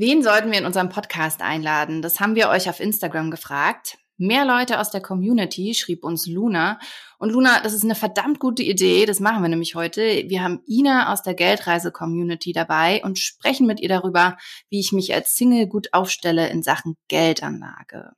Wen sollten wir in unserem Podcast einladen? Das haben wir euch auf Instagram gefragt. Mehr Leute aus der Community, schrieb uns Luna. Und Luna, das ist eine verdammt gute Idee. Das machen wir nämlich heute. Wir haben Ina aus der Geldreise-Community dabei und sprechen mit ihr darüber, wie ich mich als Single gut aufstelle in Sachen Geldanlage.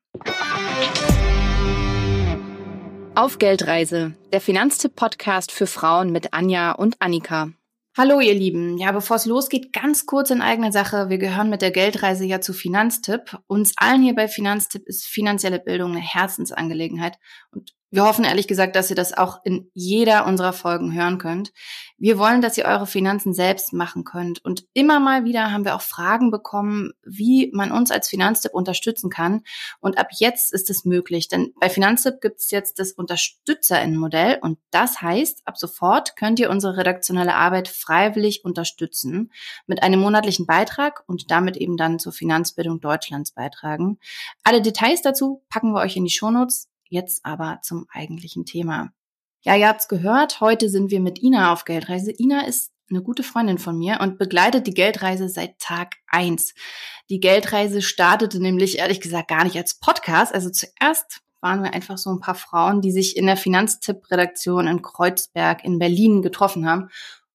Auf Geldreise, der Finanztipp-Podcast für Frauen mit Anja und Annika. Hallo ihr Lieben. Ja, bevor es losgeht, ganz kurz in eigener Sache. Wir gehören mit der Geldreise ja zu Finanztipp. Uns allen hier bei Finanztipp ist finanzielle Bildung eine Herzensangelegenheit. Und wir hoffen ehrlich gesagt, dass ihr das auch in jeder unserer Folgen hören könnt. Wir wollen, dass ihr eure Finanzen selbst machen könnt. Und immer mal wieder haben wir auch Fragen bekommen, wie man uns als Finanztipp unterstützen kann. Und ab jetzt ist es möglich, denn bei Finanztipp gibt es jetzt das Unterstützerinnenmodell. Und das heißt, ab sofort könnt ihr unsere redaktionelle Arbeit freiwillig unterstützen mit einem monatlichen Beitrag und damit eben dann zur Finanzbildung Deutschlands beitragen. Alle Details dazu packen wir euch in die Shownotes. Jetzt aber zum eigentlichen Thema. Ja, ihr habt's gehört, heute sind wir mit Ina auf Geldreise. Ina ist eine gute Freundin von mir und begleitet die Geldreise seit Tag eins. Die Geldreise startete nämlich ehrlich gesagt gar nicht als Podcast. Also zuerst waren wir einfach so ein paar Frauen, die sich in der Finanztipp-Redaktion in Kreuzberg in Berlin getroffen haben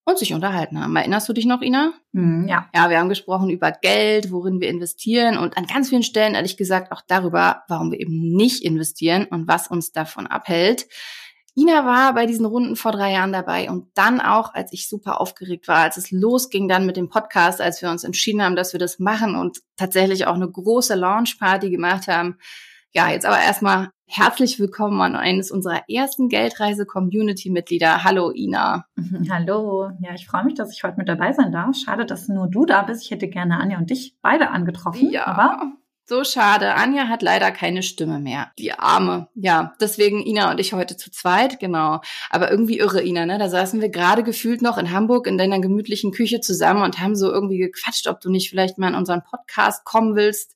und sich unterhalten haben. Erinnerst du dich noch, Ina? Mm, ja. Ja, wir haben gesprochen über Geld, worin wir investieren und an ganz vielen Stellen ehrlich gesagt auch darüber, warum wir eben nicht investieren und was uns davon abhält. Ina war bei diesen Runden vor drei Jahren dabei und dann auch, als ich super aufgeregt war, als es losging dann mit dem Podcast, als wir uns entschieden haben, dass wir das machen und tatsächlich auch eine große Launchparty gemacht haben. Ja, jetzt aber erstmal herzlich willkommen an eines unserer ersten Geldreise-Community-Mitglieder. Hallo Ina. Hallo. Ja, ich freue mich, dass ich heute mit dabei sein darf. Schade, dass nur du da bist. Ich hätte gerne Anja und dich beide angetroffen. Ja. Aber so schade. Anja hat leider keine Stimme mehr. Die Arme. Ja, deswegen Ina und ich heute zu zweit, genau. Aber irgendwie irre, Ina, ne? Da saßen wir gerade gefühlt noch in Hamburg in deiner gemütlichen Küche zusammen und haben so irgendwie gequatscht, ob du nicht vielleicht mal in unseren Podcast kommen willst.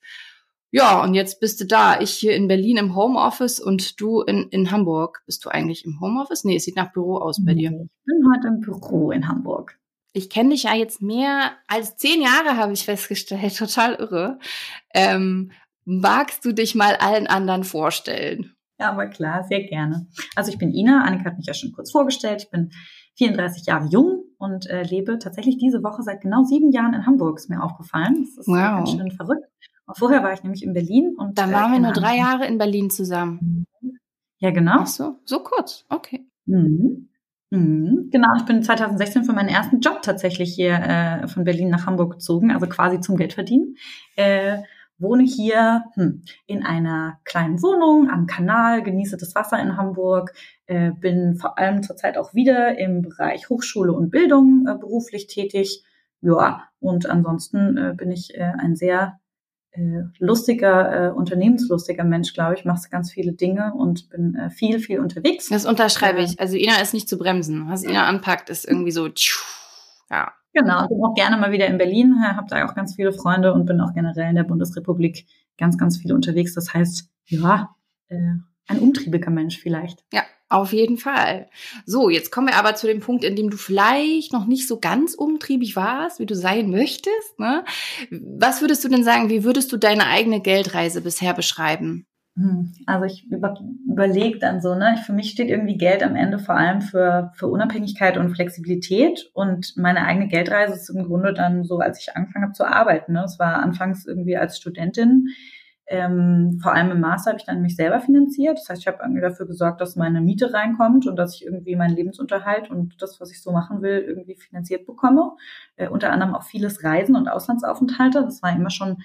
Ja, und jetzt bist du da. Ich hier in Berlin im Homeoffice und du in, in Hamburg. Bist du eigentlich im Homeoffice? Nee, es sieht nach Büro aus bei dir. Ich bin heute im Büro in Hamburg. Ich kenne dich ja jetzt mehr als zehn Jahre, habe ich festgestellt. Total irre. Ähm, magst du dich mal allen anderen vorstellen? Ja, aber klar, sehr gerne. Also ich bin Ina. Annika hat mich ja schon kurz vorgestellt. Ich bin 34 Jahre jung und äh, lebe tatsächlich diese Woche seit genau sieben Jahren in Hamburg. Ist mir aufgefallen. Das ist wow. ganz schön verrückt. Vorher war ich nämlich in Berlin und. Dann waren äh, wir nur drei Jahre in Berlin zusammen. Ja, genau. Ach so, so kurz, okay. Mhm. Mhm. Genau, ich bin 2016 für meinen ersten Job tatsächlich hier äh, von Berlin nach Hamburg gezogen, also quasi zum Geldverdienen. Äh, wohne hier hm, in einer kleinen Wohnung am Kanal, genieße das Wasser in Hamburg, äh, bin vor allem zurzeit auch wieder im Bereich Hochschule und Bildung äh, beruflich tätig. Ja, und ansonsten äh, bin ich äh, ein sehr äh, lustiger, äh, unternehmenslustiger Mensch, glaube ich, machst ganz viele Dinge und bin äh, viel, viel unterwegs. Das unterschreibe äh, ich. Also Ina ist nicht zu bremsen. Was Ina anpackt, ist irgendwie so, ja. Genau, bin auch gerne mal wieder in Berlin, habe da auch ganz viele Freunde und bin auch generell in der Bundesrepublik ganz, ganz viel unterwegs. Das heißt, ja, äh, ein umtriebiger Mensch vielleicht. Ja, auf jeden Fall. So, jetzt kommen wir aber zu dem Punkt, in dem du vielleicht noch nicht so ganz umtriebig warst, wie du sein möchtest. Ne? Was würdest du denn sagen, wie würdest du deine eigene Geldreise bisher beschreiben? Hm, also ich über, überlege dann so, ne, für mich steht irgendwie Geld am Ende vor allem für, für Unabhängigkeit und Flexibilität und meine eigene Geldreise ist im Grunde dann so, als ich angefangen habe zu arbeiten. Ne, es war anfangs irgendwie als Studentin, ähm, vor allem im Master habe ich dann mich selber finanziert. Das heißt, ich habe irgendwie dafür gesorgt, dass meine Miete reinkommt und dass ich irgendwie meinen Lebensunterhalt und das, was ich so machen will, irgendwie finanziert bekomme. Äh, unter anderem auch vieles Reisen und Auslandsaufenthalte. Das war immer schon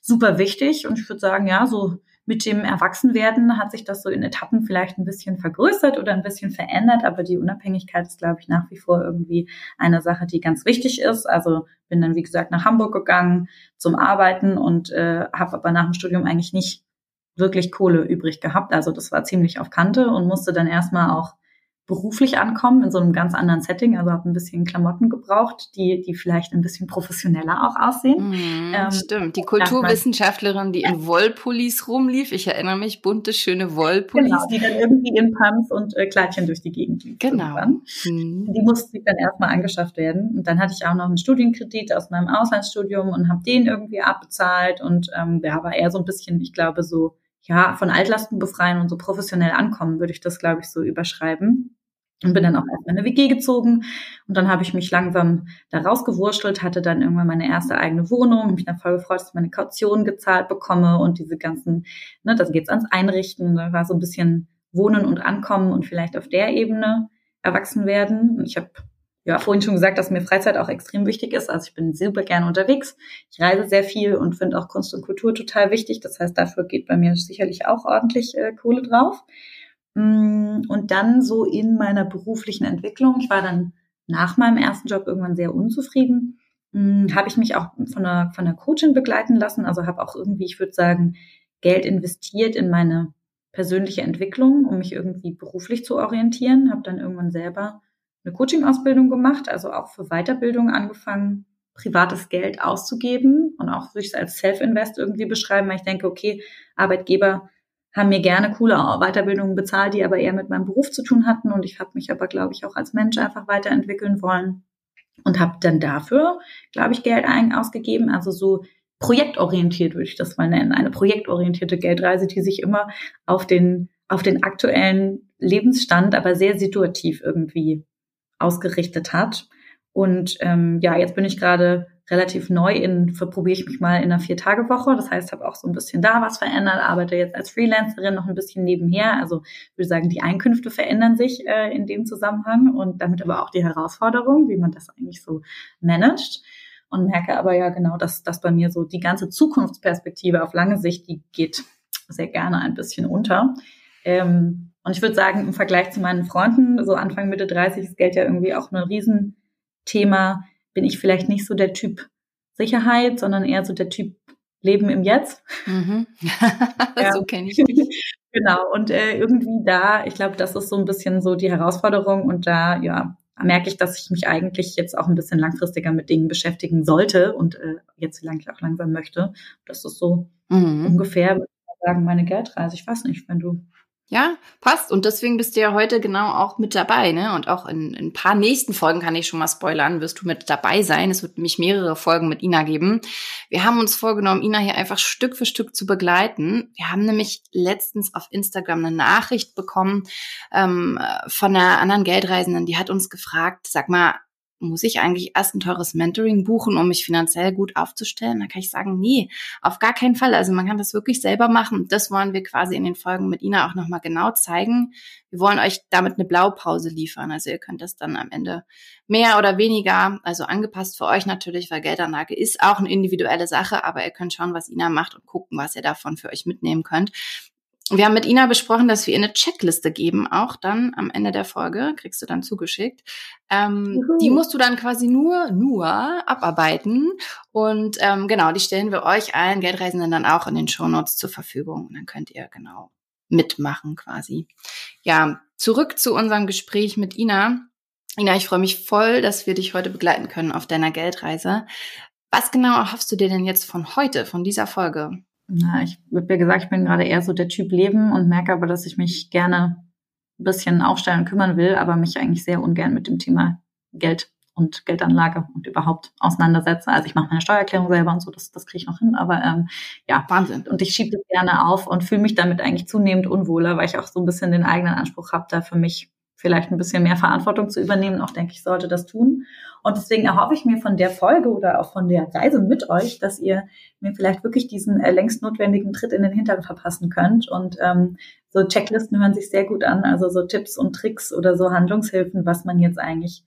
super wichtig. Und ich würde sagen, ja, so mit dem Erwachsenwerden hat sich das so in Etappen vielleicht ein bisschen vergrößert oder ein bisschen verändert, aber die Unabhängigkeit ist, glaube ich, nach wie vor irgendwie eine Sache, die ganz wichtig ist. Also bin dann, wie gesagt, nach Hamburg gegangen zum Arbeiten und äh, habe aber nach dem Studium eigentlich nicht wirklich Kohle übrig gehabt. Also das war ziemlich auf Kante und musste dann erstmal auch beruflich ankommen in so einem ganz anderen Setting. Also habe ein bisschen Klamotten gebraucht, die, die vielleicht ein bisschen professioneller auch aussehen. Mm, ähm, stimmt. Die Kulturwissenschaftlerin, die in Wollpullis rumlief. Ich erinnere mich, bunte, schöne Wollpullis. Genau, die dann irgendwie in Pumps und äh, Kleidchen durch die Gegend lief. Genau. Mhm. Die musste dann erstmal angeschafft werden. Und dann hatte ich auch noch einen Studienkredit aus meinem Auslandsstudium und habe den irgendwie abbezahlt. Und ähm, der war eher so ein bisschen, ich glaube, so ja, von Altlasten befreien und so professionell ankommen, würde ich das, glaube ich, so überschreiben. Und bin dann auch erstmal in eine WG gezogen. Und dann habe ich mich langsam da rausgewurschtelt, hatte dann irgendwann meine erste eigene Wohnung, mich dann voll gefreut, dass ich meine Kaution gezahlt bekomme und diese ganzen, ne, das geht's ans Einrichten. Da war so ein bisschen Wohnen und Ankommen und vielleicht auf der Ebene erwachsen werden. Und ich habe ja vorhin schon gesagt, dass mir Freizeit auch extrem wichtig ist. Also ich bin super gerne unterwegs. Ich reise sehr viel und finde auch Kunst und Kultur total wichtig. Das heißt, dafür geht bei mir sicherlich auch ordentlich äh, Kohle drauf. Mm, und dann so in meiner beruflichen Entwicklung, ich war dann nach meinem ersten Job irgendwann sehr unzufrieden, mm, habe ich mich auch von einer, von einer Coachin begleiten lassen. Also habe auch irgendwie, ich würde sagen, Geld investiert in meine persönliche Entwicklung, um mich irgendwie beruflich zu orientieren. Habe dann irgendwann selber eine Coaching-Ausbildung gemacht, also auch für Weiterbildung angefangen, privates Geld auszugeben und auch würde ich es als Self-Invest irgendwie beschreiben, weil ich denke, okay, Arbeitgeber haben mir gerne coole Weiterbildungen bezahlt, die aber eher mit meinem Beruf zu tun hatten. Und ich habe mich aber, glaube ich, auch als Mensch einfach weiterentwickeln wollen und habe dann dafür, glaube ich, Geld ausgegeben. Also so projektorientiert würde ich das mal nennen. Eine projektorientierte Geldreise, die sich immer auf den, auf den aktuellen Lebensstand, aber sehr situativ irgendwie ausgerichtet hat. Und ähm, ja, jetzt bin ich gerade relativ neu in, probiere ich mich mal in einer Vier-Tage-Woche. Das heißt, habe auch so ein bisschen da was verändert, arbeite jetzt als Freelancerin noch ein bisschen nebenher. Also ich würde sagen, die Einkünfte verändern sich äh, in dem Zusammenhang und damit aber auch die Herausforderung, wie man das eigentlich so managt. Und merke aber ja genau, dass, dass bei mir so die ganze Zukunftsperspektive auf lange Sicht, die geht sehr gerne ein bisschen unter. Ähm, und ich würde sagen, im Vergleich zu meinen Freunden, so Anfang, Mitte 30 ist Geld ja irgendwie auch ein Riesenthema bin ich vielleicht nicht so der Typ Sicherheit, sondern eher so der Typ Leben im Jetzt. Mhm. ja. So kenne ich dich. genau. Und äh, irgendwie da, ich glaube, das ist so ein bisschen so die Herausforderung und da, ja, merke ich, dass ich mich eigentlich jetzt auch ein bisschen langfristiger mit Dingen beschäftigen sollte und äh, jetzt vielleicht auch langsam möchte. Das ist so mhm. ungefähr, würde ich sagen, meine Geldreise. Ich weiß nicht, wenn du ja, passt. Und deswegen bist du ja heute genau auch mit dabei, ne? Und auch in, in ein paar nächsten Folgen kann ich schon mal spoilern, wirst du mit dabei sein. Es wird nämlich mehrere Folgen mit Ina geben. Wir haben uns vorgenommen, Ina hier einfach Stück für Stück zu begleiten. Wir haben nämlich letztens auf Instagram eine Nachricht bekommen ähm, von einer anderen Geldreisenden, die hat uns gefragt, sag mal, muss ich eigentlich erst ein teures Mentoring buchen, um mich finanziell gut aufzustellen? Da kann ich sagen, nee, auf gar keinen Fall. Also man kann das wirklich selber machen. Das wollen wir quasi in den Folgen mit Ina auch nochmal genau zeigen. Wir wollen euch damit eine Blaupause liefern. Also ihr könnt das dann am Ende mehr oder weniger, also angepasst für euch natürlich, weil Geldanlage ist auch eine individuelle Sache, aber ihr könnt schauen, was Ina macht und gucken, was ihr davon für euch mitnehmen könnt. Wir haben mit Ina besprochen, dass wir ihr eine Checkliste geben, auch dann am Ende der Folge, kriegst du dann zugeschickt. Ähm, die musst du dann quasi nur, nur abarbeiten. Und ähm, genau, die stellen wir euch allen Geldreisenden dann auch in den Shownotes zur Verfügung. Und dann könnt ihr genau mitmachen quasi. Ja, zurück zu unserem Gespräch mit Ina. Ina, ich freue mich voll, dass wir dich heute begleiten können auf deiner Geldreise. Was genau erhoffst du dir denn jetzt von heute, von dieser Folge? Na, ich habe ja gesagt, ich bin gerade eher so der Typ Leben und merke aber, dass ich mich gerne ein bisschen aufstellen und kümmern will, aber mich eigentlich sehr ungern mit dem Thema Geld und Geldanlage und überhaupt auseinandersetze. Also ich mache meine Steuererklärung selber und so, das, das kriege ich noch hin, aber ähm, ja, Wahnsinn. Und ich schiebe das gerne auf und fühle mich damit eigentlich zunehmend unwohler, weil ich auch so ein bisschen den eigenen Anspruch habe, da für mich vielleicht ein bisschen mehr Verantwortung zu übernehmen. Auch denke ich, sollte das tun. Und deswegen erhoffe ich mir von der Folge oder auch von der Reise mit euch, dass ihr mir vielleicht wirklich diesen äh, längst notwendigen Tritt in den Hintern verpassen könnt. Und ähm, so Checklisten hören sich sehr gut an, also so Tipps und Tricks oder so Handlungshilfen, was man jetzt eigentlich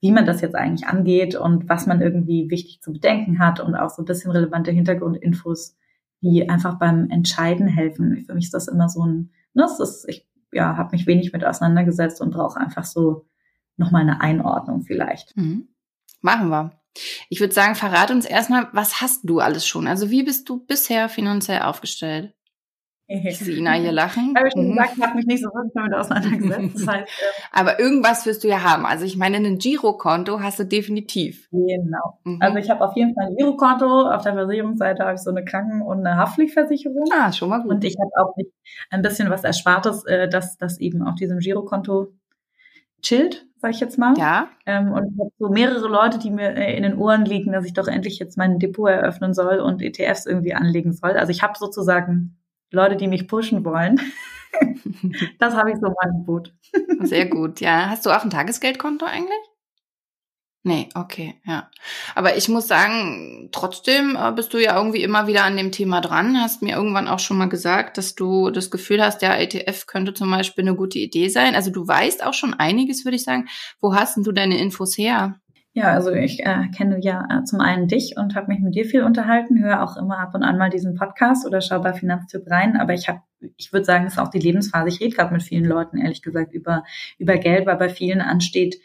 wie man das jetzt eigentlich angeht und was man irgendwie wichtig zu bedenken hat und auch so ein bisschen relevante Hintergrundinfos, die einfach beim Entscheiden helfen. Für mich ist das immer so ein, ne, das ist, ich ja, habe mich wenig mit auseinandergesetzt und brauche einfach so nochmal eine Einordnung vielleicht. Mhm. Machen wir. Ich würde sagen, verrate uns erstmal, was hast du alles schon? Also wie bist du bisher finanziell aufgestellt? Ich sehe Ina hier lachen. Habe ich schon mhm. gesagt, ich habe mich nicht so wirklich damit auseinandergesetzt. Das heißt, ähm, Aber irgendwas wirst du ja haben. Also ich meine, ein Girokonto hast du definitiv. Genau. Mhm. Also ich habe auf jeden Fall ein Girokonto. Auf der Versicherungsseite habe ich so eine Kranken- und eine Haftpflichtversicherung. Ah, schon mal gut. Und ich habe auch ein bisschen was Erspartes, äh, dass das eben auf diesem Girokonto chillt, sag ich jetzt mal. Ja. Ähm, und ich habe so mehrere Leute, die mir äh, in den Ohren liegen, dass ich doch endlich jetzt mein Depot eröffnen soll und ETFs irgendwie anlegen soll. Also ich habe sozusagen Leute, die mich pushen wollen. das habe ich so mein Boot. Sehr gut, ja. Hast du auch ein Tagesgeldkonto eigentlich? Nee, okay, ja. Aber ich muss sagen, trotzdem äh, bist du ja irgendwie immer wieder an dem Thema dran. Hast mir irgendwann auch schon mal gesagt, dass du das Gefühl hast, der ETF könnte zum Beispiel eine gute Idee sein. Also du weißt auch schon einiges, würde ich sagen. Wo hast denn du deine Infos her? Ja, also ich äh, kenne ja äh, zum einen dich und habe mich mit dir viel unterhalten, höre auch immer ab und an mal diesen Podcast oder schaue bei Finanztipp rein, aber ich habe, ich würde sagen, es ist auch die Lebensphase. Ich rede gerade mit vielen Leuten, ehrlich gesagt, über, über Geld, weil bei vielen ansteht,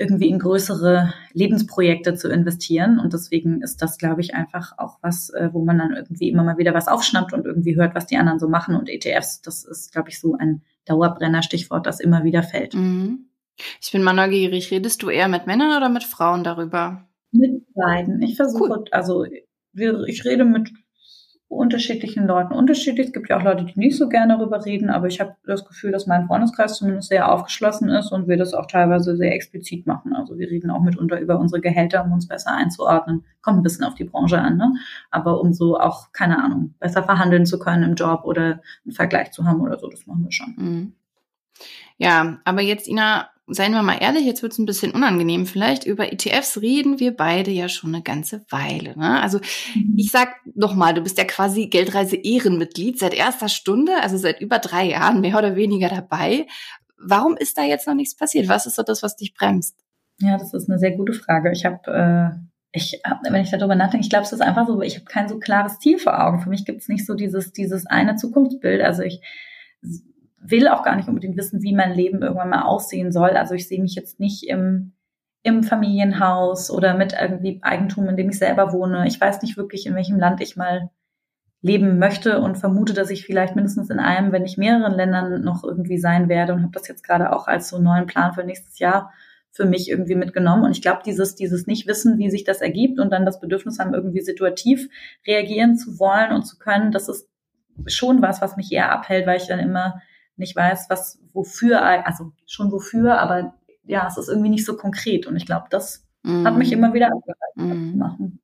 irgendwie in größere Lebensprojekte zu investieren. Und deswegen ist das, glaube ich, einfach auch was, äh, wo man dann irgendwie immer mal wieder was aufschnappt und irgendwie hört, was die anderen so machen. Und ETFs, das ist, glaube ich, so ein Dauerbrenner-Stichwort, das immer wieder fällt. Mhm. Ich bin mal neugierig. Redest du eher mit Männern oder mit Frauen darüber? Mit beiden. Ich versuche, cool. also ich rede mit unterschiedlichen Leuten unterschiedlich. Es gibt ja auch Leute, die nicht so gerne darüber reden, aber ich habe das Gefühl, dass mein Freundeskreis zumindest sehr aufgeschlossen ist und wir das auch teilweise sehr explizit machen. Also wir reden auch mitunter über unsere Gehälter, um uns besser einzuordnen. Kommt ein bisschen auf die Branche an, ne? Aber um so auch, keine Ahnung, besser verhandeln zu können im Job oder einen Vergleich zu haben oder so, das machen wir schon. Mhm. Ja, aber jetzt, Ina, seien wir mal ehrlich, jetzt wird es ein bisschen unangenehm vielleicht. Über ETFs reden wir beide ja schon eine ganze Weile. Ne? Also mhm. ich sag noch mal, du bist ja quasi Geldreise-Ehrenmitglied seit erster Stunde, also seit über drei Jahren mehr oder weniger dabei. Warum ist da jetzt noch nichts passiert? Was ist so das, was dich bremst? Ja, das ist eine sehr gute Frage. Ich habe äh ich, wenn ich darüber nachdenke, ich glaube, es ist einfach so, ich habe kein so klares Ziel vor Augen. Für mich gibt es nicht so dieses, dieses eine Zukunftsbild. Also ich will auch gar nicht unbedingt wissen, wie mein Leben irgendwann mal aussehen soll. Also ich sehe mich jetzt nicht im, im Familienhaus oder mit irgendwie Eigentum, in dem ich selber wohne. Ich weiß nicht wirklich, in welchem Land ich mal leben möchte und vermute, dass ich vielleicht mindestens in einem, wenn nicht mehreren Ländern noch irgendwie sein werde und habe das jetzt gerade auch als so neuen Plan für nächstes Jahr für mich irgendwie mitgenommen. Und ich glaube, dieses, dieses Nicht-Wissen, wie sich das ergibt und dann das Bedürfnis haben, irgendwie situativ reagieren zu wollen und zu können, das ist schon was, was mich eher abhält, weil ich dann immer nicht weiß, was, wofür, also schon wofür, aber ja, es ist irgendwie nicht so konkret. Und ich glaube, das mm. hat mich immer wieder abgehalten mm. machen.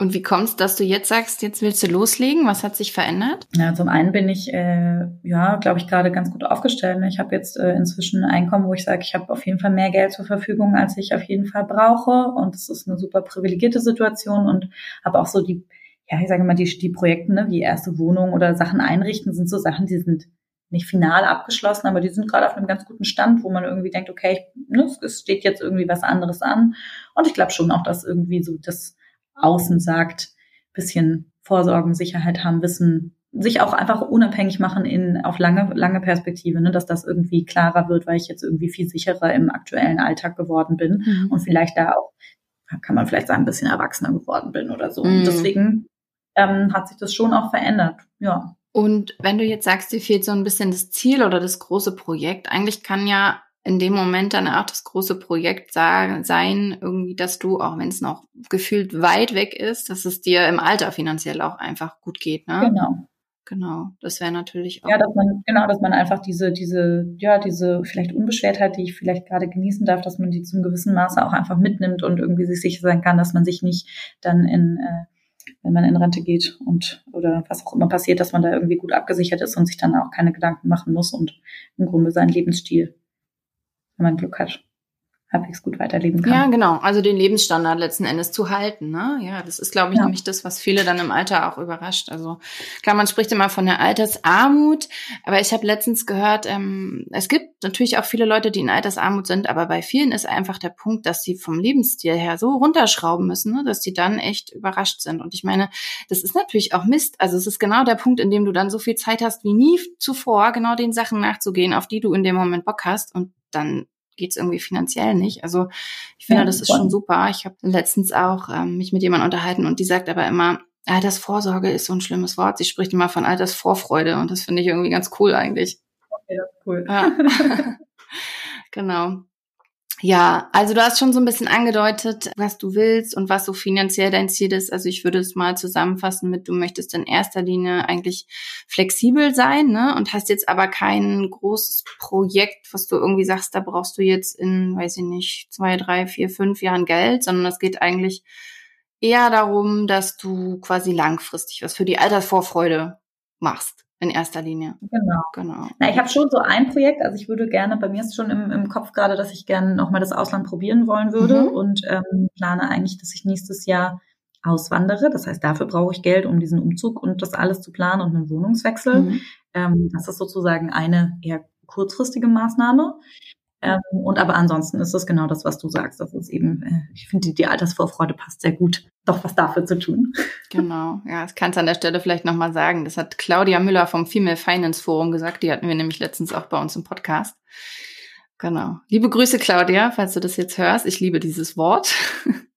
Und wie kommt es, dass du jetzt sagst, jetzt willst du loslegen? Was hat sich verändert? Ja, zum einen bin ich, äh, ja, glaube ich, gerade ganz gut aufgestellt. Ich habe jetzt äh, inzwischen ein Einkommen, wo ich sage, ich habe auf jeden Fall mehr Geld zur Verfügung, als ich auf jeden Fall brauche. Und es ist eine super privilegierte Situation und habe auch so die, ja, ich sage mal, die, die Projekte, ne, wie erste Wohnung oder Sachen einrichten, sind so Sachen, die sind nicht final abgeschlossen, aber die sind gerade auf einem ganz guten Stand, wo man irgendwie denkt, okay, ne, es steht jetzt irgendwie was anderes an. Und ich glaube schon auch, dass irgendwie so das Außen sagt, bisschen Vorsorgen, Sicherheit haben, Wissen, sich auch einfach unabhängig machen in auf lange lange Perspektive, ne, dass das irgendwie klarer wird, weil ich jetzt irgendwie viel sicherer im aktuellen Alltag geworden bin mhm. und vielleicht da auch kann man vielleicht sagen, ein bisschen erwachsener geworden bin oder so. Mhm. Und deswegen ähm, hat sich das schon auch verändert. Ja. Und wenn du jetzt sagst, dir fehlt so ein bisschen das Ziel oder das große Projekt, eigentlich kann ja in dem Moment dann auch das große Projekt sein, irgendwie, dass du, auch wenn es noch gefühlt weit weg ist, dass es dir im Alter finanziell auch einfach gut geht, ne? Genau. Genau, das wäre natürlich auch. Ja, dass man, genau, dass man einfach diese, diese, ja, diese vielleicht Unbeschwertheit, die ich vielleicht gerade genießen darf, dass man die zum gewissen Maße auch einfach mitnimmt und irgendwie sich sicher sein kann, dass man sich nicht dann in äh, wenn man in Rente geht und oder was auch immer passiert, dass man da irgendwie gut abgesichert ist und sich dann auch keine Gedanken machen muss und im Grunde seinen Lebensstil, wenn man Glück hat, halbwegs gut weiterleben kann. Ja, genau. Also den Lebensstandard letzten Endes zu halten. Ne? Ja, das ist, glaube ich, ja. nämlich das, was viele dann im Alter auch überrascht. Also klar, man spricht immer von der Altersarmut, aber ich habe letztens gehört, ähm, es gibt natürlich auch viele Leute, die in Altersarmut sind, aber bei vielen ist einfach der Punkt, dass sie vom Lebensstil her so runterschrauben müssen, ne, dass die dann echt überrascht sind. Und ich meine, das ist natürlich auch Mist. Also es ist genau der Punkt, in dem du dann so viel Zeit hast wie nie zuvor, genau den Sachen nachzugehen, auf die du in dem Moment Bock hast und dann geht es irgendwie finanziell nicht. Also ich finde, ja, das ist schon super. Ich habe letztens auch ähm, mich mit jemandem unterhalten und die sagt aber immer, Altersvorsorge ist so ein schlimmes Wort. Sie spricht immer von Altersvorfreude und das finde ich irgendwie ganz cool eigentlich. Okay, das ist cool. Ja. genau. Ja, also du hast schon so ein bisschen angedeutet, was du willst und was so finanziell dein Ziel ist. Also ich würde es mal zusammenfassen mit, du möchtest in erster Linie eigentlich flexibel sein, ne? Und hast jetzt aber kein großes Projekt, was du irgendwie sagst, da brauchst du jetzt in, weiß ich nicht, zwei, drei, vier, fünf Jahren Geld, sondern es geht eigentlich eher darum, dass du quasi langfristig was für die Altersvorfreude machst in erster Linie. Genau. genau. Na, ich habe schon so ein Projekt, also ich würde gerne, bei mir ist schon im, im Kopf gerade, dass ich gerne nochmal das Ausland probieren wollen würde mhm. und ähm, plane eigentlich, dass ich nächstes Jahr auswandere. Das heißt, dafür brauche ich Geld, um diesen Umzug und das alles zu planen und einen Wohnungswechsel. Mhm. Ähm, das ist sozusagen eine eher kurzfristige Maßnahme. Ähm, und aber ansonsten ist es genau das, was du sagst. Das ist eben, äh, ich finde, die, die Altersvorfreude passt sehr gut, doch was dafür zu tun. Genau, ja, das kannst du an der Stelle vielleicht nochmal sagen. Das hat Claudia Müller vom Female Finance Forum gesagt. Die hatten wir nämlich letztens auch bei uns im Podcast. Genau. Liebe Grüße, Claudia, falls du das jetzt hörst. Ich liebe dieses Wort.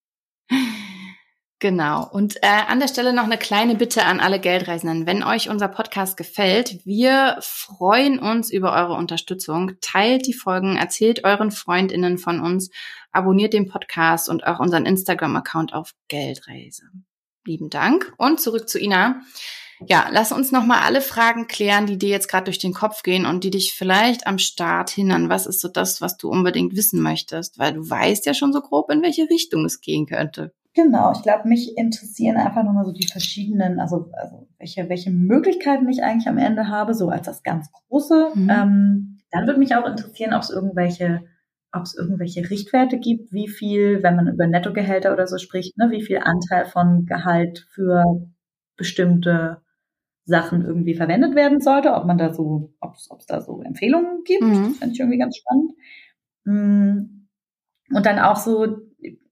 Genau. Und äh, an der Stelle noch eine kleine Bitte an alle Geldreisenden. Wenn euch unser Podcast gefällt, wir freuen uns über eure Unterstützung. Teilt die Folgen, erzählt euren Freundinnen von uns, abonniert den Podcast und auch unseren Instagram-Account auf Geldreise. Lieben Dank. Und zurück zu Ina. Ja, lass uns noch mal alle Fragen klären, die dir jetzt gerade durch den Kopf gehen und die dich vielleicht am Start hindern. Was ist so das, was du unbedingt wissen möchtest? Weil du weißt ja schon so grob, in welche Richtung es gehen könnte. Genau, ich glaube, mich interessieren einfach nochmal so die verschiedenen, also, also welche, welche Möglichkeiten ich eigentlich am Ende habe, so als das ganz Große. Mhm. Ähm, dann würde mich auch interessieren, ob es irgendwelche, ob es irgendwelche Richtwerte gibt, wie viel, wenn man über Nettogehälter oder so spricht, ne, wie viel Anteil von Gehalt für bestimmte Sachen irgendwie verwendet werden sollte, ob man da so, ob es da so Empfehlungen gibt. Mhm. Das fände ich irgendwie ganz spannend. Mm. Und dann auch so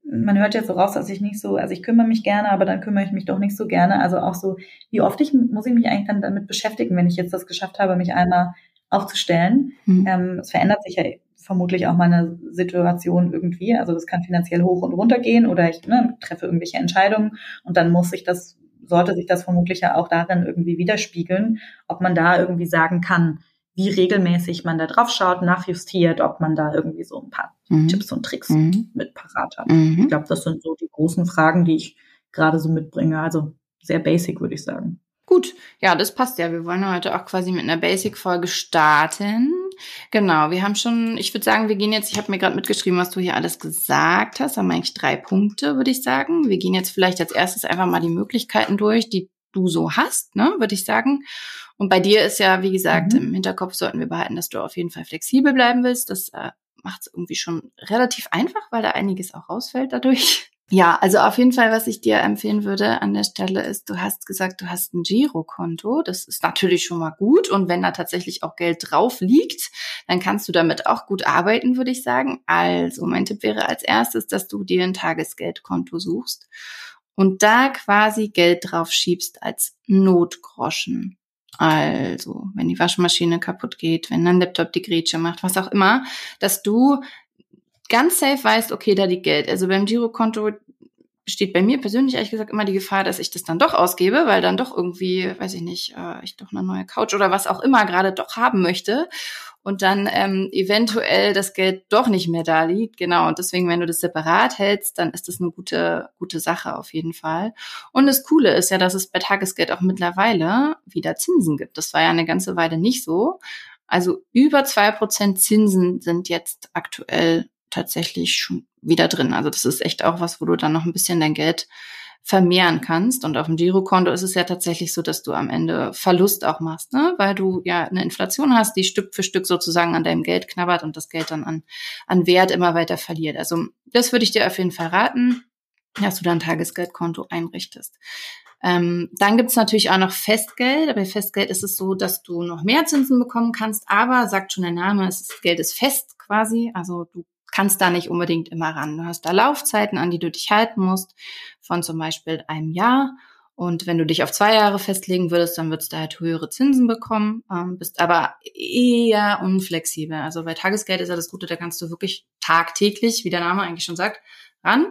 man hört jetzt so raus, dass ich nicht so, also ich kümmere mich gerne, aber dann kümmere ich mich doch nicht so gerne. Also auch so, wie oft ich muss ich mich eigentlich dann damit beschäftigen, wenn ich jetzt das geschafft habe, mich einmal aufzustellen. Mhm. Ähm, es verändert sich ja vermutlich auch meine Situation irgendwie. Also das kann finanziell hoch und runter gehen oder ich ne, treffe irgendwelche Entscheidungen und dann muss ich das, sollte sich das vermutlich ja auch darin irgendwie widerspiegeln, ob man da irgendwie sagen kann, wie regelmäßig man da drauf schaut, nachjustiert, ob man da irgendwie so ein paar mhm. Tipps und Tricks mhm. mit parat hat. Mhm. Ich glaube, das sind so die großen Fragen, die ich gerade so mitbringe. Also sehr basic, würde ich sagen. Gut, ja, das passt ja. Wir wollen heute auch quasi mit einer Basic-Folge starten. Genau, wir haben schon, ich würde sagen, wir gehen jetzt, ich habe mir gerade mitgeschrieben, was du hier alles gesagt hast, haben eigentlich drei Punkte, würde ich sagen. Wir gehen jetzt vielleicht als erstes einfach mal die Möglichkeiten durch, die du so hast, ne, würde ich sagen. Und bei dir ist ja, wie gesagt, mhm. im Hinterkopf sollten wir behalten, dass du auf jeden Fall flexibel bleiben willst. Das äh, macht es irgendwie schon relativ einfach, weil da einiges auch rausfällt dadurch. Ja, also auf jeden Fall, was ich dir empfehlen würde an der Stelle ist, du hast gesagt, du hast ein Girokonto. Das ist natürlich schon mal gut. Und wenn da tatsächlich auch Geld drauf liegt, dann kannst du damit auch gut arbeiten, würde ich sagen. Also mein Tipp wäre als erstes, dass du dir ein Tagesgeldkonto suchst und da quasi Geld drauf schiebst als Notgroschen. Also, wenn die Waschmaschine kaputt geht, wenn dein Laptop die Grätsche macht, was auch immer, dass du ganz safe weißt, okay, da liegt Geld. Also beim Girokonto besteht bei mir persönlich ehrlich gesagt immer die Gefahr, dass ich das dann doch ausgebe, weil dann doch irgendwie, weiß ich nicht, äh, ich doch eine neue Couch oder was auch immer gerade doch haben möchte und dann ähm, eventuell das Geld doch nicht mehr da liegt. Genau. Und deswegen, wenn du das separat hältst, dann ist das eine gute, gute Sache auf jeden Fall. Und das Coole ist ja, dass es bei Tagesgeld auch mittlerweile wieder Zinsen gibt. Das war ja eine ganze Weile nicht so. Also über zwei Prozent Zinsen sind jetzt aktuell tatsächlich schon wieder drin. Also das ist echt auch was, wo du dann noch ein bisschen dein Geld vermehren kannst. Und auf dem Girokonto ist es ja tatsächlich so, dass du am Ende Verlust auch machst, ne? weil du ja eine Inflation hast, die Stück für Stück sozusagen an deinem Geld knabbert und das Geld dann an, an Wert immer weiter verliert. Also das würde ich dir auf jeden Fall raten, dass du dein Tagesgeldkonto einrichtest. Ähm, dann gibt's natürlich auch noch Festgeld. Bei Festgeld ist es so, dass du noch mehr Zinsen bekommen kannst, aber sagt schon der Name, das Geld ist fest quasi. Also du kannst da nicht unbedingt immer ran. Du hast da Laufzeiten, an die du dich halten musst, von zum Beispiel einem Jahr. Und wenn du dich auf zwei Jahre festlegen würdest, dann würdest du halt höhere Zinsen bekommen, ähm, bist aber eher unflexibel. Also bei Tagesgeld ist ja das Gute, da kannst du wirklich tagtäglich, wie der Name eigentlich schon sagt, ran.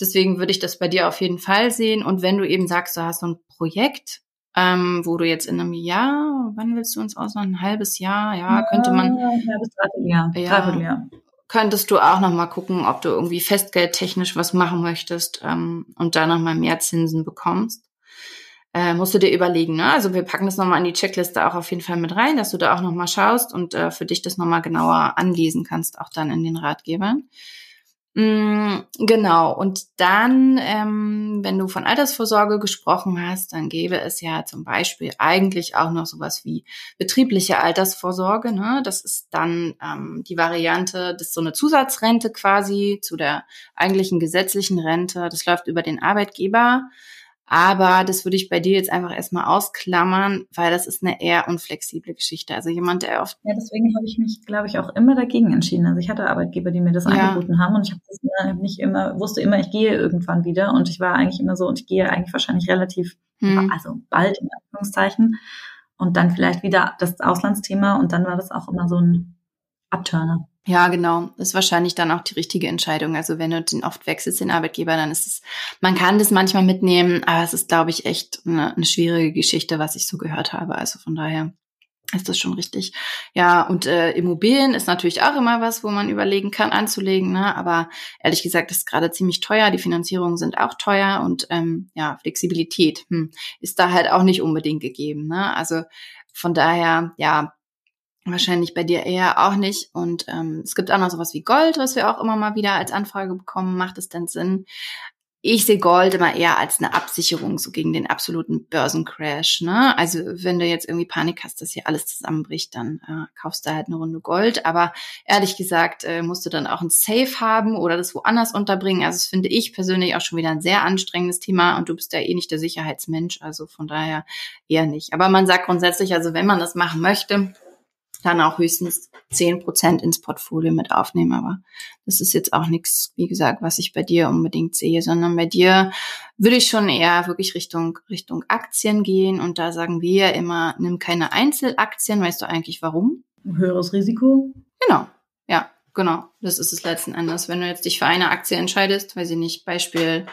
Deswegen würde ich das bei dir auf jeden Fall sehen. Und wenn du eben sagst, du hast so ein Projekt, ähm, wo du jetzt in einem Jahr, wann willst du uns aus? Ein halbes Jahr, ja, könnte man. Ja, ein halbes Dreivierteljahr. Ja, Dreivierteljahr. Könntest du auch noch mal gucken, ob du irgendwie festgeldtechnisch was machen möchtest ähm, und da noch mal mehr Zinsen bekommst. Äh, musst du dir überlegen, ne? Also wir packen das nochmal in die Checkliste auch auf jeden Fall mit rein, dass du da auch nochmal schaust und äh, für dich das nochmal genauer anlesen kannst, auch dann in den Ratgebern. Mm, genau. Und dann, ähm, wenn du von Altersvorsorge gesprochen hast, dann gäbe es ja zum Beispiel eigentlich auch noch sowas wie betriebliche Altersvorsorge. Ne? Das ist dann ähm, die Variante, das ist so eine Zusatzrente quasi zu der eigentlichen gesetzlichen Rente. Das läuft über den Arbeitgeber. Aber das würde ich bei dir jetzt einfach erstmal ausklammern, weil das ist eine eher unflexible Geschichte. Also jemand, der oft. Ja, deswegen habe ich mich, glaube ich, auch immer dagegen entschieden. Also ich hatte Arbeitgeber, die mir das ja. angeboten haben und ich habe das nicht immer, wusste immer, ich gehe irgendwann wieder und ich war eigentlich immer so und ich gehe eigentlich wahrscheinlich relativ, hm. also bald in Anführungszeichen und dann vielleicht wieder das Auslandsthema und dann war das auch immer so ein Abturner. Ja, genau. Das ist wahrscheinlich dann auch die richtige Entscheidung. Also wenn du den oft wechselst, den Arbeitgeber, dann ist es, man kann das manchmal mitnehmen, aber es ist, glaube ich, echt eine, eine schwierige Geschichte, was ich so gehört habe. Also von daher ist das schon richtig. Ja, und äh, Immobilien ist natürlich auch immer was, wo man überlegen kann, anzulegen. Ne? Aber ehrlich gesagt, ist gerade ziemlich teuer. Die Finanzierungen sind auch teuer und ähm, ja, Flexibilität hm, ist da halt auch nicht unbedingt gegeben. Ne? Also von daher, ja, Wahrscheinlich bei dir eher auch nicht. Und ähm, es gibt auch noch sowas wie Gold, was wir auch immer mal wieder als Anfrage bekommen. Macht es denn Sinn? Ich sehe Gold immer eher als eine Absicherung so gegen den absoluten Börsencrash. Ne? Also wenn du jetzt irgendwie Panik hast, dass hier alles zusammenbricht, dann äh, kaufst du halt eine Runde Gold. Aber ehrlich gesagt äh, musst du dann auch ein Safe haben oder das woanders unterbringen. Also das finde ich persönlich auch schon wieder ein sehr anstrengendes Thema und du bist ja eh nicht der Sicherheitsmensch. Also von daher eher nicht. Aber man sagt grundsätzlich, also wenn man das machen möchte, dann auch höchstens zehn Prozent ins Portfolio mit aufnehmen. Aber das ist jetzt auch nichts, wie gesagt, was ich bei dir unbedingt sehe, sondern bei dir würde ich schon eher wirklich Richtung, Richtung Aktien gehen. Und da sagen wir ja immer, nimm keine Einzelaktien. Weißt du eigentlich warum? Höheres Risiko? Genau. Ja, genau. Das ist es letzten Endes. Wenn du jetzt dich für eine Aktie entscheidest, weiß ich nicht, Beispiel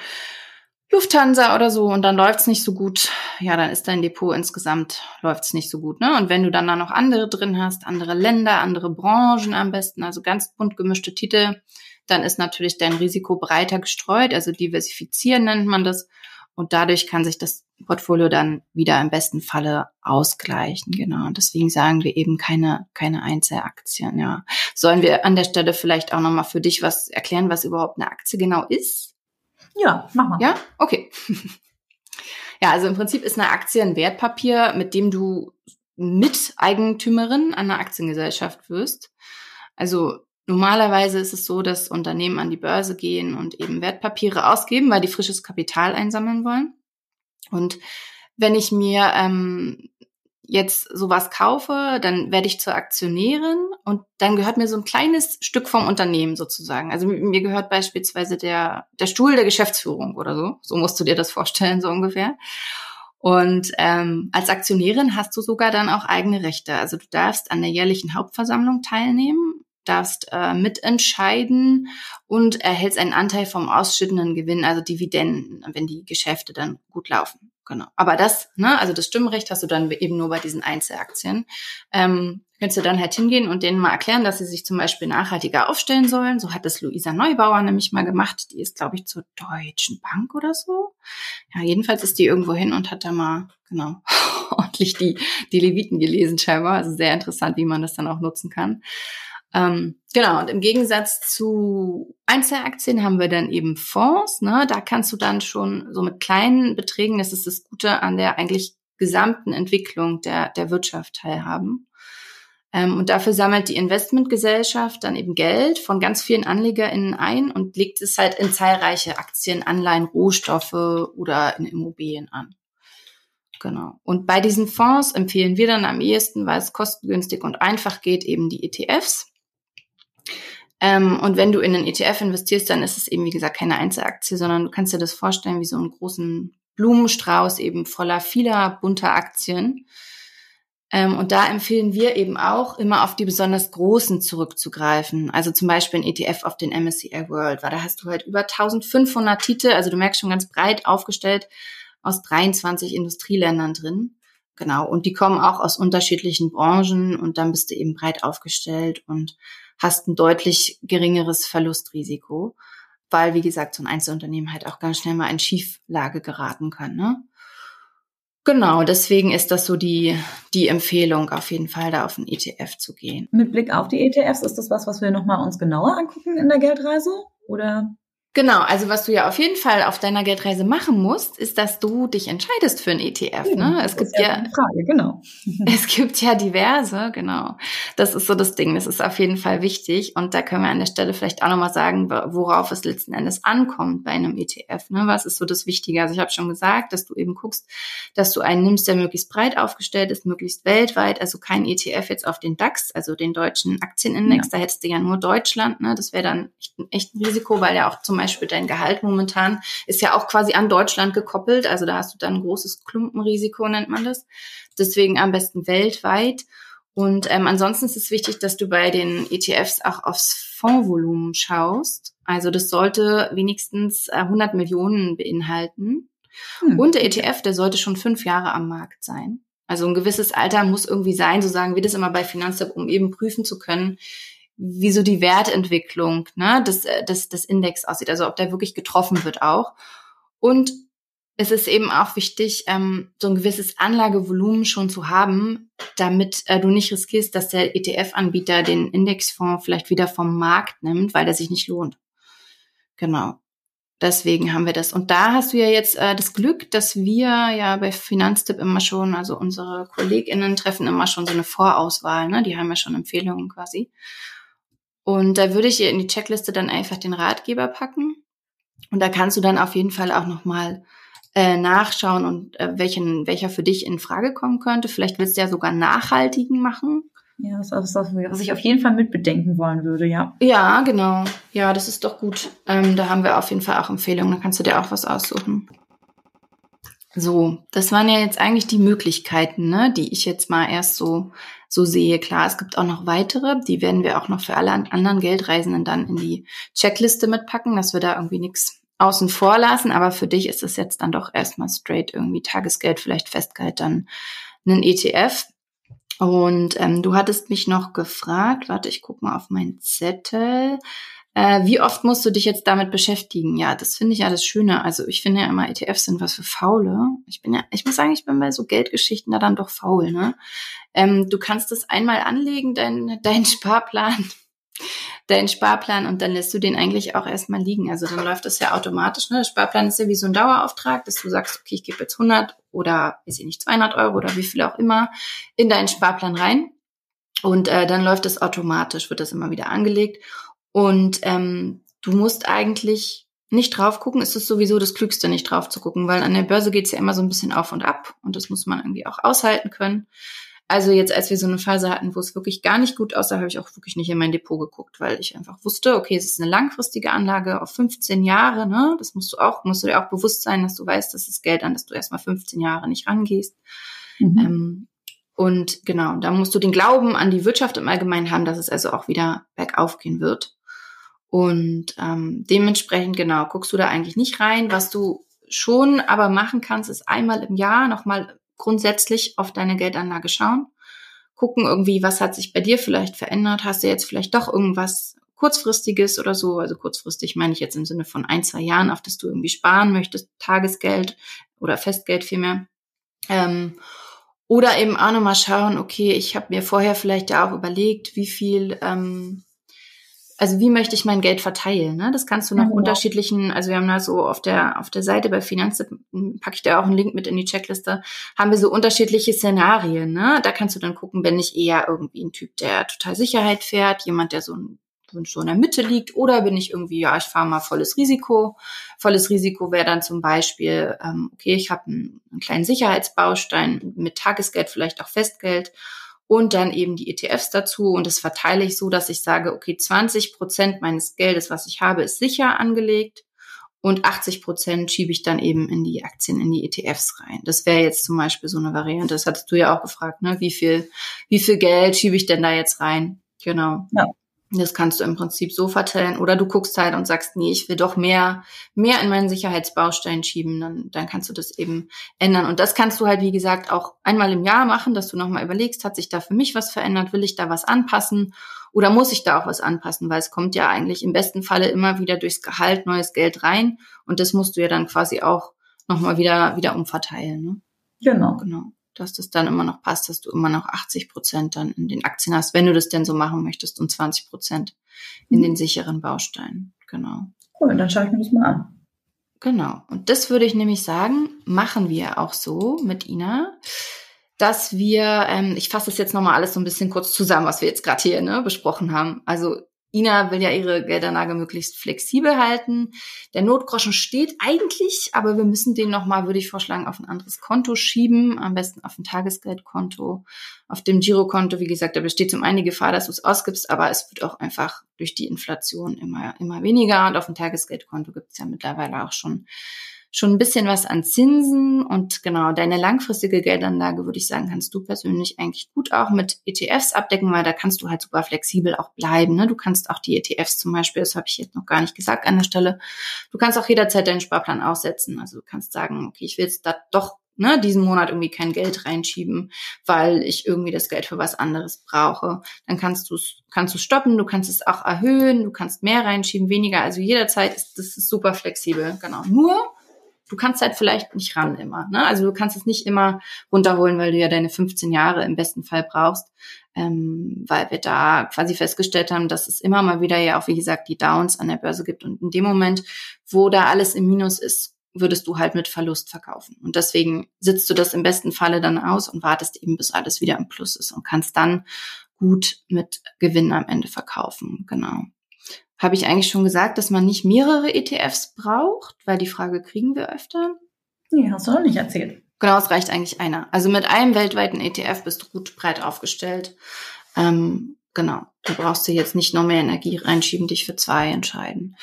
Lufthansa oder so und dann läuft's nicht so gut, ja, dann ist dein Depot insgesamt läuft's nicht so gut, ne? Und wenn du dann da noch andere drin hast, andere Länder, andere Branchen am besten, also ganz bunt gemischte Titel, dann ist natürlich dein Risiko breiter gestreut, also diversifizieren nennt man das und dadurch kann sich das Portfolio dann wieder im besten Falle ausgleichen, genau. Und deswegen sagen wir eben keine keine Einzelaktien, ja. Sollen wir an der Stelle vielleicht auch noch mal für dich was erklären, was überhaupt eine Aktie genau ist? Ja, mach mal. Ja, okay. ja, also im Prinzip ist eine Aktie ein Wertpapier, mit dem du Miteigentümerin einer Aktiengesellschaft wirst. Also normalerweise ist es so, dass Unternehmen an die Börse gehen und eben Wertpapiere ausgeben, weil die frisches Kapital einsammeln wollen. Und wenn ich mir ähm, jetzt sowas kaufe, dann werde ich zur Aktionärin und dann gehört mir so ein kleines Stück vom Unternehmen sozusagen. Also mir gehört beispielsweise der, der Stuhl der Geschäftsführung oder so. So musst du dir das vorstellen, so ungefähr. Und ähm, als Aktionärin hast du sogar dann auch eigene Rechte. Also du darfst an der jährlichen Hauptversammlung teilnehmen, darfst äh, mitentscheiden und erhältst einen Anteil vom ausschüttenden Gewinn, also Dividenden, wenn die Geschäfte dann gut laufen. Genau. Aber das, ne, also das Stimmrecht hast du dann eben nur bei diesen Einzelaktien. Ähm, könntest du dann halt hingehen und denen mal erklären, dass sie sich zum Beispiel nachhaltiger aufstellen sollen. So hat es Luisa Neubauer nämlich mal gemacht. Die ist, glaube ich, zur Deutschen Bank oder so. Ja, jedenfalls ist die irgendwo hin und hat da mal, genau, ordentlich die, die Leviten gelesen scheinbar. Also sehr interessant, wie man das dann auch nutzen kann. Ähm, genau, und im Gegensatz zu Einzelaktien haben wir dann eben Fonds. Ne? Da kannst du dann schon so mit kleinen Beträgen, das ist das Gute an der eigentlich gesamten Entwicklung der, der Wirtschaft teilhaben. Ähm, und dafür sammelt die Investmentgesellschaft dann eben Geld von ganz vielen AnlegerInnen ein und legt es halt in zahlreiche Aktien, Anleihen, Rohstoffe oder in Immobilien an. Genau. Und bei diesen Fonds empfehlen wir dann am ehesten, weil es kostengünstig und einfach geht, eben die ETFs. Ähm, und wenn du in einen ETF investierst, dann ist es eben, wie gesagt, keine Einzelaktie, sondern du kannst dir das vorstellen wie so einen großen Blumenstrauß eben voller vieler bunter Aktien. Ähm, und da empfehlen wir eben auch, immer auf die besonders großen zurückzugreifen. Also zum Beispiel ein ETF auf den MSCI World, weil da hast du halt über 1500 Titel, also du merkst schon ganz breit aufgestellt, aus 23 Industrieländern drin. Genau. Und die kommen auch aus unterschiedlichen Branchen und dann bist du eben breit aufgestellt und hast ein deutlich geringeres Verlustrisiko, weil, wie gesagt, so ein Einzelunternehmen halt auch ganz schnell mal in Schieflage geraten kann. Ne? Genau, deswegen ist das so die, die Empfehlung, auf jeden Fall da auf ein ETF zu gehen. Mit Blick auf die ETFs, ist das was, was wir nochmal uns genauer angucken in der Geldreise? Oder? Genau, also was du ja auf jeden Fall auf deiner Geldreise machen musst, ist, dass du dich entscheidest für ein ETF. Ja, ne? Es gibt ja, ja Frage, genau. es gibt ja diverse, genau. Das ist so das Ding. Das ist auf jeden Fall wichtig. Und da können wir an der Stelle vielleicht auch nochmal sagen, worauf es letzten Endes ankommt bei einem ETF. Ne? Was ist so das Wichtige? Also ich habe schon gesagt, dass du eben guckst, dass du einen nimmst, der möglichst breit aufgestellt ist, möglichst weltweit. Also kein ETF jetzt auf den DAX, also den deutschen Aktienindex. Ja. Da hättest du ja nur Deutschland. Ne? Das wäre dann echt ein, echt ein Risiko, weil ja auch zum Beispiel dein Gehalt momentan ist ja auch quasi an Deutschland gekoppelt. Also da hast du dann ein großes Klumpenrisiko, nennt man das. Deswegen am besten weltweit. Und ähm, ansonsten ist es wichtig, dass du bei den ETFs auch aufs Fondsvolumen schaust. Also das sollte wenigstens 100 äh, Millionen beinhalten. Hm. Und der ETF, der sollte schon fünf Jahre am Markt sein. Also ein gewisses Alter muss irgendwie sein, so sagen wir das immer bei Finanztipp, um eben prüfen zu können, wie so die Wertentwicklung ne, des, äh, des, des Index aussieht, also ob der wirklich getroffen wird auch. Und es ist eben auch wichtig, ähm, so ein gewisses Anlagevolumen schon zu haben, damit äh, du nicht riskierst, dass der ETF-Anbieter den Indexfonds vielleicht wieder vom Markt nimmt, weil der sich nicht lohnt. Genau. Deswegen haben wir das. Und da hast du ja jetzt äh, das Glück, dass wir ja bei Finanztipp immer schon, also unsere KollegInnen treffen immer schon so eine Vorauswahl, ne? Die haben ja schon Empfehlungen quasi. Und da würde ich ihr in die Checkliste dann einfach den Ratgeber packen. Und da kannst du dann auf jeden Fall auch nochmal äh, nachschauen und äh, welchen, welcher für dich in Frage kommen könnte. Vielleicht willst du ja sogar nachhaltigen machen. Ja, das ist das, was ich auf jeden Fall mitbedenken wollen würde, ja. Ja, genau. Ja, das ist doch gut. Ähm, da haben wir auf jeden Fall auch Empfehlungen. Da kannst du dir auch was aussuchen. So, das waren ja jetzt eigentlich die Möglichkeiten, ne, die ich jetzt mal erst so so sehe. Klar, es gibt auch noch weitere, die werden wir auch noch für alle anderen Geldreisenden dann in die Checkliste mitpacken, dass wir da irgendwie nichts außen vor lassen. Aber für dich ist es jetzt dann doch erstmal straight irgendwie Tagesgeld, vielleicht Festgeld, dann einen ETF. Und ähm, du hattest mich noch gefragt, warte, ich guck mal auf meinen Zettel. Äh, wie oft musst du dich jetzt damit beschäftigen? Ja, das finde ich ja das Schöne. Also ich finde ja immer, ETFs sind was für Faule. Ich bin ja, ich muss sagen, ich bin bei so Geldgeschichten da dann doch faul, ne? Ähm, du kannst das einmal anlegen, dein, dein Sparplan, deinen Sparplan und dann lässt du den eigentlich auch erstmal liegen. Also dann läuft das ja automatisch. Ne? Der Sparplan ist ja wie so ein Dauerauftrag, dass du sagst, okay, ich gebe jetzt 100 oder, weiß ich nicht, 200 Euro oder wie viel auch immer in deinen Sparplan rein. Und äh, dann läuft es automatisch, wird das immer wieder angelegt. Und ähm, du musst eigentlich nicht drauf gucken, ist es sowieso das Klügste, nicht drauf zu gucken, weil an der Börse geht's ja immer so ein bisschen auf und ab und das muss man irgendwie auch aushalten können. Also jetzt, als wir so eine Phase hatten, wo es wirklich gar nicht gut aussah, habe ich auch wirklich nicht in mein Depot geguckt, weil ich einfach wusste, okay, es ist eine langfristige Anlage auf 15 Jahre, ne? Das musst du auch, musst du dir auch bewusst sein, dass du weißt, das ist Geld, an das du erstmal 15 Jahre nicht rangehst. Mhm. Ähm, und genau, da musst du den Glauben an die Wirtschaft im Allgemeinen haben, dass es also auch wieder bergauf gehen wird. Und ähm, dementsprechend, genau, guckst du da eigentlich nicht rein. Was du schon aber machen kannst, ist einmal im Jahr nochmal grundsätzlich auf deine Geldanlage schauen. Gucken irgendwie, was hat sich bei dir vielleicht verändert? Hast du jetzt vielleicht doch irgendwas kurzfristiges oder so? Also kurzfristig meine ich jetzt im Sinne von ein, zwei Jahren, auf das du irgendwie sparen möchtest, Tagesgeld oder Festgeld vielmehr. Ähm, oder eben auch nochmal schauen, okay, ich habe mir vorher vielleicht ja auch überlegt, wie viel ähm, also wie möchte ich mein Geld verteilen? Ne? Das kannst du nach ja, unterschiedlichen, also wir haben da so auf der auf der Seite bei Finanz, packe ich da auch einen Link mit in die Checkliste, haben wir so unterschiedliche Szenarien. Ne? Da kannst du dann gucken, bin ich eher irgendwie ein Typ, der total Sicherheit fährt, jemand, der so ein so in der Mitte liegt, oder bin ich irgendwie, ja, ich fahre mal volles Risiko. Volles Risiko wäre dann zum Beispiel, ähm, okay, ich habe einen, einen kleinen Sicherheitsbaustein mit Tagesgeld, vielleicht auch Festgeld und dann eben die ETFs dazu. Und das verteile ich so, dass ich sage, okay, 20 Prozent meines Geldes, was ich habe, ist sicher angelegt und 80 Prozent schiebe ich dann eben in die Aktien, in die ETFs rein. Das wäre jetzt zum Beispiel so eine Variante. Das hattest du ja auch gefragt, ne? Wie viel, wie viel Geld schiebe ich denn da jetzt rein? Genau. Ja. Das kannst du im Prinzip so verteilen. Oder du guckst halt und sagst, nee, ich will doch mehr, mehr in meinen Sicherheitsbaustein schieben. Dann, dann kannst du das eben ändern. Und das kannst du halt, wie gesagt, auch einmal im Jahr machen, dass du nochmal überlegst, hat sich da für mich was verändert? Will ich da was anpassen? Oder muss ich da auch was anpassen? Weil es kommt ja eigentlich im besten Falle immer wieder durchs Gehalt neues Geld rein. Und das musst du ja dann quasi auch nochmal wieder, wieder umverteilen. Ne? Genau. Genau dass das dann immer noch passt, dass du immer noch 80 Prozent dann in den Aktien hast, wenn du das denn so machen möchtest und 20 Prozent in mhm. den sicheren Bausteinen. Genau. Cool, dann schaue ich mir das mal an. Genau. Und das würde ich nämlich sagen, machen wir auch so mit Ina, dass wir, ähm, ich fasse das jetzt nochmal alles so ein bisschen kurz zusammen, was wir jetzt gerade hier ne, besprochen haben. Also Ina will ja ihre Geldanlage möglichst flexibel halten. Der Notgroschen steht eigentlich, aber wir müssen den nochmal, würde ich vorschlagen, auf ein anderes Konto schieben. Am besten auf ein Tagesgeldkonto. Auf dem Girokonto, wie gesagt, da besteht zum einen die Gefahr, dass du es ausgibst, aber es wird auch einfach durch die Inflation immer, immer weniger. Und auf dem Tagesgeldkonto gibt es ja mittlerweile auch schon schon ein bisschen was an Zinsen und genau, deine langfristige Geldanlage, würde ich sagen, kannst du persönlich eigentlich gut auch mit ETFs abdecken, weil da kannst du halt super flexibel auch bleiben. Ne? Du kannst auch die ETFs zum Beispiel, das habe ich jetzt noch gar nicht gesagt an der Stelle, du kannst auch jederzeit deinen Sparplan aussetzen. Also du kannst sagen, okay, ich will jetzt da doch ne, diesen Monat irgendwie kein Geld reinschieben, weil ich irgendwie das Geld für was anderes brauche. Dann kannst du kannst du stoppen, du kannst es auch erhöhen, du kannst mehr reinschieben, weniger. Also jederzeit ist das ist super flexibel. Genau. Nur du kannst halt vielleicht nicht ran immer. Ne? Also du kannst es nicht immer runterholen, weil du ja deine 15 Jahre im besten Fall brauchst, ähm, weil wir da quasi festgestellt haben, dass es immer mal wieder ja auch, wie gesagt, die Downs an der Börse gibt. Und in dem Moment, wo da alles im Minus ist, würdest du halt mit Verlust verkaufen. Und deswegen sitzt du das im besten Falle dann aus und wartest eben, bis alles wieder im Plus ist und kannst dann gut mit Gewinn am Ende verkaufen. Genau. Habe ich eigentlich schon gesagt, dass man nicht mehrere ETFs braucht? Weil die Frage kriegen wir öfter. Nee, hast du noch nicht erzählt. Genau, es reicht eigentlich einer. Also mit einem weltweiten ETF bist du gut breit aufgestellt. Ähm, genau, da brauchst du jetzt nicht noch mehr Energie reinschieben, dich für zwei entscheiden.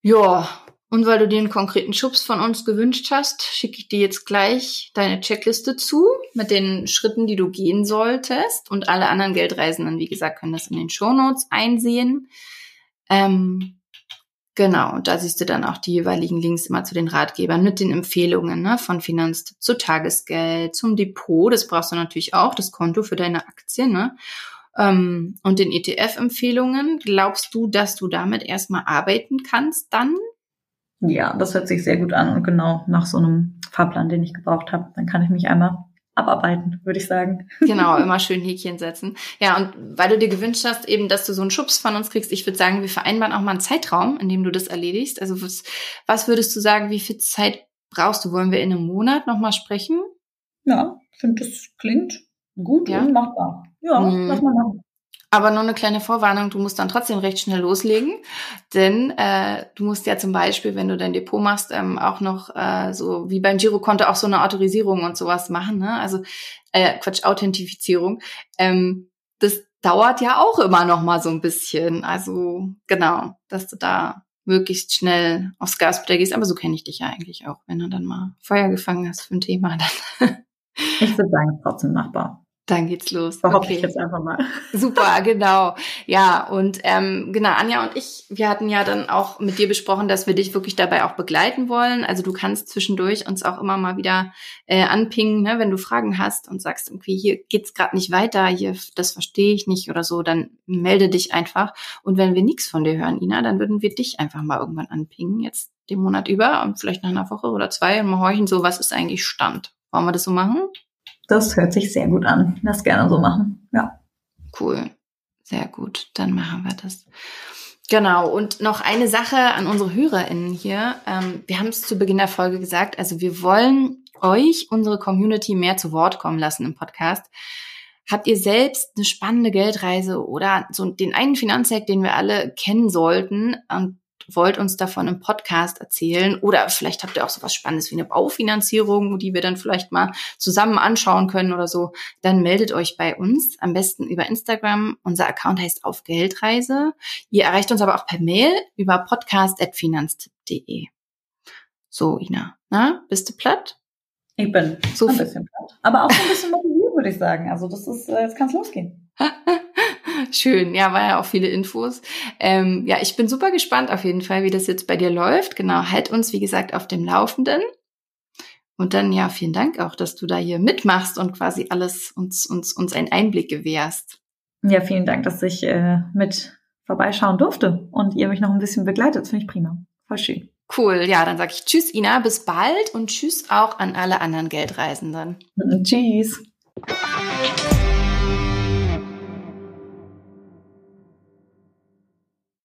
Ja, und weil du dir einen konkreten Schubs von uns gewünscht hast, schicke ich dir jetzt gleich deine Checkliste zu mit den Schritten, die du gehen solltest. Und alle anderen Geldreisenden, wie gesagt, können das in den Shownotes einsehen. Ähm, genau, und da siehst du dann auch die jeweiligen Links immer zu den Ratgebern mit den Empfehlungen ne, von Finanztipp zu Tagesgeld, zum Depot, das brauchst du natürlich auch, das Konto für deine Aktien, ne? Ähm, und den ETF-Empfehlungen. Glaubst du, dass du damit erstmal arbeiten kannst dann? Ja, das hört sich sehr gut an und genau nach so einem Fahrplan, den ich gebraucht habe. Dann kann ich mich einmal abarbeiten, würde ich sagen. Genau, immer schön Häkchen setzen. Ja, und weil du dir gewünscht hast, eben, dass du so einen Schubs von uns kriegst, ich würde sagen, wir vereinbaren auch mal einen Zeitraum, in dem du das erledigst. Also was, was würdest du sagen, wie viel Zeit brauchst du? Wollen wir in einem Monat nochmal sprechen? Ja, ich finde, das klingt gut ja? und machbar. Ja, hm. lass mal machen. Aber nur eine kleine Vorwarnung, du musst dann trotzdem recht schnell loslegen, denn äh, du musst ja zum Beispiel, wenn du dein Depot machst, ähm, auch noch äh, so wie beim Girokonto auch so eine Autorisierung und sowas machen, ne? Also äh, Quatsch, Authentifizierung. Ähm, das dauert ja auch immer noch mal so ein bisschen. Also genau, dass du da möglichst schnell aufs Gaspedal gehst. Aber so kenne ich dich ja eigentlich auch, wenn du dann mal Feuer gefangen hast für ein Thema. Dann ich würde sagen, trotzdem machbar. Dann geht's los. Behaupte okay. ich jetzt einfach mal. Super, genau. Ja, und ähm, genau, Anja und ich, wir hatten ja dann auch mit dir besprochen, dass wir dich wirklich dabei auch begleiten wollen. Also du kannst zwischendurch uns auch immer mal wieder äh, anpingen, ne, wenn du Fragen hast und sagst, irgendwie, hier geht's gerade nicht weiter, hier, das verstehe ich nicht oder so, dann melde dich einfach. Und wenn wir nichts von dir hören, Ina, dann würden wir dich einfach mal irgendwann anpingen, jetzt den Monat über und vielleicht nach einer Woche oder zwei und mal horchen, so, was ist eigentlich Stand? Wollen wir das so machen? Das hört sich sehr gut an. Lass gerne so machen. Ja. Cool. Sehr gut. Dann machen wir das. Genau. Und noch eine Sache an unsere HörerInnen hier. Ähm, wir haben es zu Beginn der Folge gesagt. Also wir wollen euch, unsere Community, mehr zu Wort kommen lassen im Podcast. Habt ihr selbst eine spannende Geldreise oder so den einen Finanzhack, den wir alle kennen sollten und wollt uns davon im Podcast erzählen oder vielleicht habt ihr auch so was Spannendes wie eine Baufinanzierung, die wir dann vielleicht mal zusammen anschauen können oder so, dann meldet euch bei uns, am besten über Instagram. Unser Account heißt auf Geldreise. Ihr erreicht uns aber auch per Mail über podcast.finanztipp.de. So, Ina, na, bist du platt? Ich bin so ein bisschen platt. Aber auch ein bisschen motiviert, würde ich sagen. Also das ist, äh, jetzt kann es losgehen. Schön, ja, war ja auch viele Infos. Ähm, ja, ich bin super gespannt auf jeden Fall, wie das jetzt bei dir läuft. Genau, halt uns, wie gesagt, auf dem Laufenden. Und dann, ja, vielen Dank auch, dass du da hier mitmachst und quasi alles uns, uns, uns einen Einblick gewährst. Ja, vielen Dank, dass ich äh, mit vorbeischauen durfte und ihr mich noch ein bisschen begleitet. Finde ich prima. Voll schön. Cool, ja, dann sage ich Tschüss, Ina, bis bald und Tschüss auch an alle anderen Geldreisenden. Tschüss.